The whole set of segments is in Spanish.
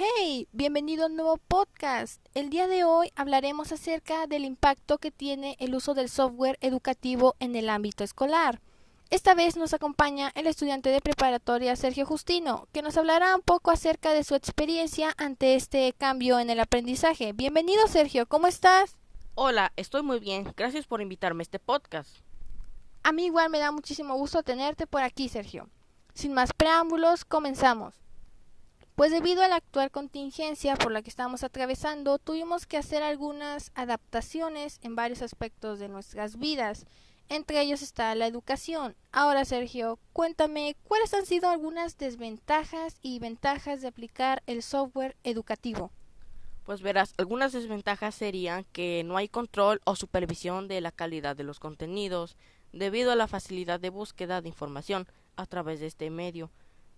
Hey, bienvenido a un nuevo podcast. El día de hoy hablaremos acerca del impacto que tiene el uso del software educativo en el ámbito escolar. Esta vez nos acompaña el estudiante de preparatoria Sergio Justino, que nos hablará un poco acerca de su experiencia ante este cambio en el aprendizaje. Bienvenido Sergio, ¿cómo estás? Hola, estoy muy bien. Gracias por invitarme a este podcast. A mí igual me da muchísimo gusto tenerte por aquí, Sergio. Sin más preámbulos, comenzamos. Pues debido a la actual contingencia por la que estamos atravesando, tuvimos que hacer algunas adaptaciones en varios aspectos de nuestras vidas. Entre ellos está la educación. Ahora, Sergio, cuéntame cuáles han sido algunas desventajas y ventajas de aplicar el software educativo. Pues verás, algunas desventajas serían que no hay control o supervisión de la calidad de los contenidos debido a la facilidad de búsqueda de información a través de este medio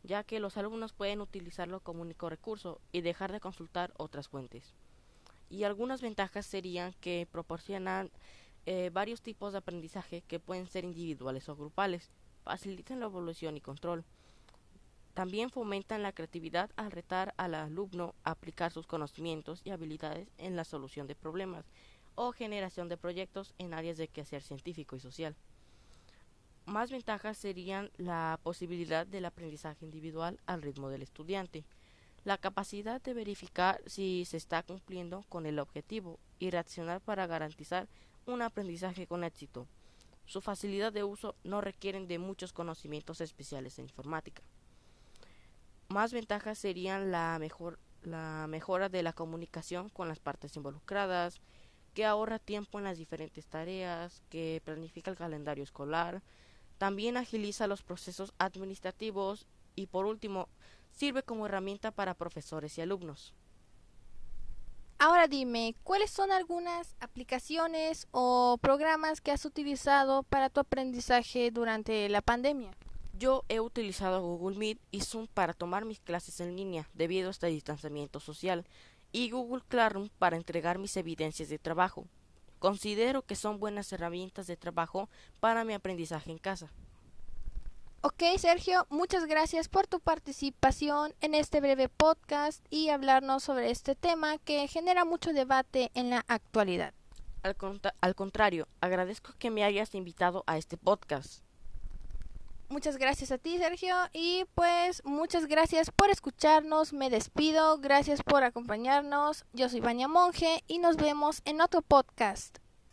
ya que los alumnos pueden utilizarlo como único recurso y dejar de consultar otras fuentes. Y algunas ventajas serían que proporcionan eh, varios tipos de aprendizaje que pueden ser individuales o grupales, facilitan la evolución y control. También fomentan la creatividad al retar al alumno a aplicar sus conocimientos y habilidades en la solución de problemas o generación de proyectos en áreas de quehacer científico y social más ventajas serían la posibilidad del aprendizaje individual al ritmo del estudiante, la capacidad de verificar si se está cumpliendo con el objetivo y reaccionar para garantizar un aprendizaje con éxito. Su facilidad de uso no requieren de muchos conocimientos especiales en informática. Más ventajas serían la, mejor, la mejora de la comunicación con las partes involucradas, que ahorra tiempo en las diferentes tareas, que planifica el calendario escolar, también agiliza los procesos administrativos y por último sirve como herramienta para profesores y alumnos. Ahora dime, ¿cuáles son algunas aplicaciones o programas que has utilizado para tu aprendizaje durante la pandemia? Yo he utilizado Google Meet y Zoom para tomar mis clases en línea debido a este distanciamiento social y Google Classroom para entregar mis evidencias de trabajo. Considero que son buenas herramientas de trabajo para mi aprendizaje en casa. Ok, Sergio, muchas gracias por tu participación en este breve podcast y hablarnos sobre este tema que genera mucho debate en la actualidad. Al, al, contrario, agradezco que me hayas invitado a este podcast. Muchas gracias a ti, Sergio, y pues muchas gracias por escucharnos. Me despido, gracias por acompañarnos. Yo soy Vania Monje y nos vemos en otro podcast.